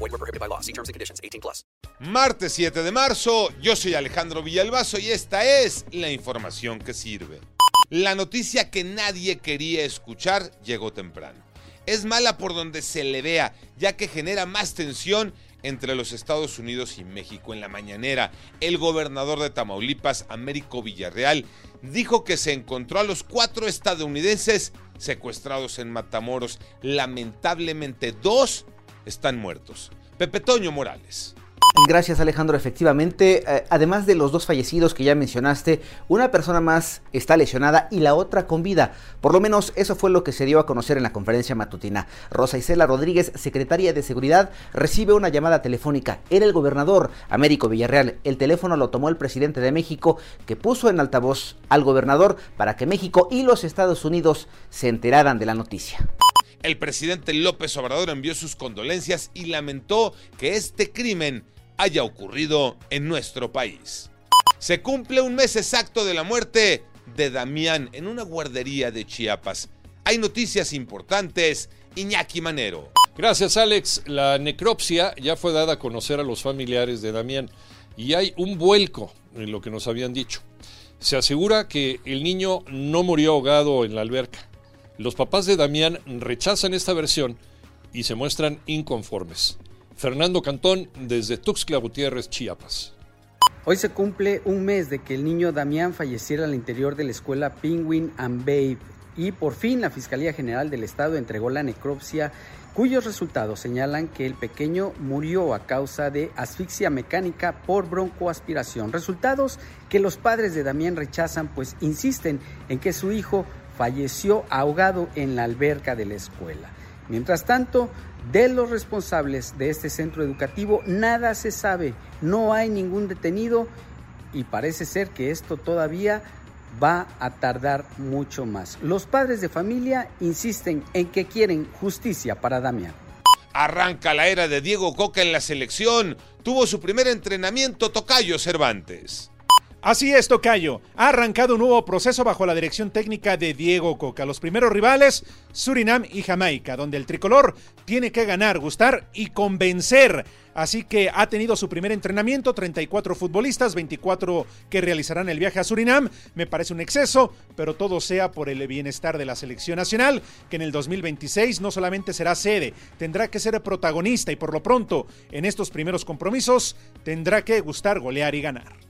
Void were prohibited by law. See terms and conditions. 18 plus. Martes 7 de marzo, yo soy Alejandro Villalbazo y esta es la información que sirve. La noticia que nadie quería escuchar llegó temprano. Es mala por donde se le vea, ya que genera más tensión entre los Estados Unidos y México. En la mañanera, el gobernador de Tamaulipas, Américo Villarreal, dijo que se encontró a los cuatro estadounidenses secuestrados en Matamoros. Lamentablemente, dos están muertos. Pepe Toño Morales. Gracias Alejandro, efectivamente, eh, además de los dos fallecidos que ya mencionaste, una persona más está lesionada y la otra con vida. Por lo menos eso fue lo que se dio a conocer en la conferencia matutina. Rosa Isela Rodríguez, secretaria de Seguridad, recibe una llamada telefónica. Era el gobernador Américo Villarreal. El teléfono lo tomó el presidente de México, que puso en altavoz al gobernador para que México y los Estados Unidos se enteraran de la noticia. El presidente López Obrador envió sus condolencias y lamentó que este crimen haya ocurrido en nuestro país. Se cumple un mes exacto de la muerte de Damián en una guardería de Chiapas. Hay noticias importantes. Iñaki Manero. Gracias Alex. La necropsia ya fue dada a conocer a los familiares de Damián y hay un vuelco en lo que nos habían dicho. Se asegura que el niño no murió ahogado en la alberca. Los papás de Damián rechazan esta versión y se muestran inconformes. Fernando Cantón desde Tuxtla Gutiérrez, Chiapas. Hoy se cumple un mes de que el niño Damián falleciera al interior de la escuela Penguin and Babe y por fin la Fiscalía General del Estado entregó la necropsia cuyos resultados señalan que el pequeño murió a causa de asfixia mecánica por broncoaspiración. Resultados que los padres de Damián rechazan pues insisten en que su hijo falleció ahogado en la alberca de la escuela. Mientras tanto, de los responsables de este centro educativo nada se sabe, no hay ningún detenido y parece ser que esto todavía va a tardar mucho más. Los padres de familia insisten en que quieren justicia para Damián. Arranca la era de Diego Coca en la selección. Tuvo su primer entrenamiento Tocayo Cervantes. Así es, Tocayo. Ha arrancado un nuevo proceso bajo la dirección técnica de Diego Coca. Los primeros rivales, Surinam y Jamaica, donde el tricolor tiene que ganar, gustar y convencer. Así que ha tenido su primer entrenamiento, 34 futbolistas, 24 que realizarán el viaje a Surinam. Me parece un exceso, pero todo sea por el bienestar de la selección nacional, que en el 2026 no solamente será sede, tendrá que ser protagonista y por lo pronto en estos primeros compromisos tendrá que gustar, golear y ganar.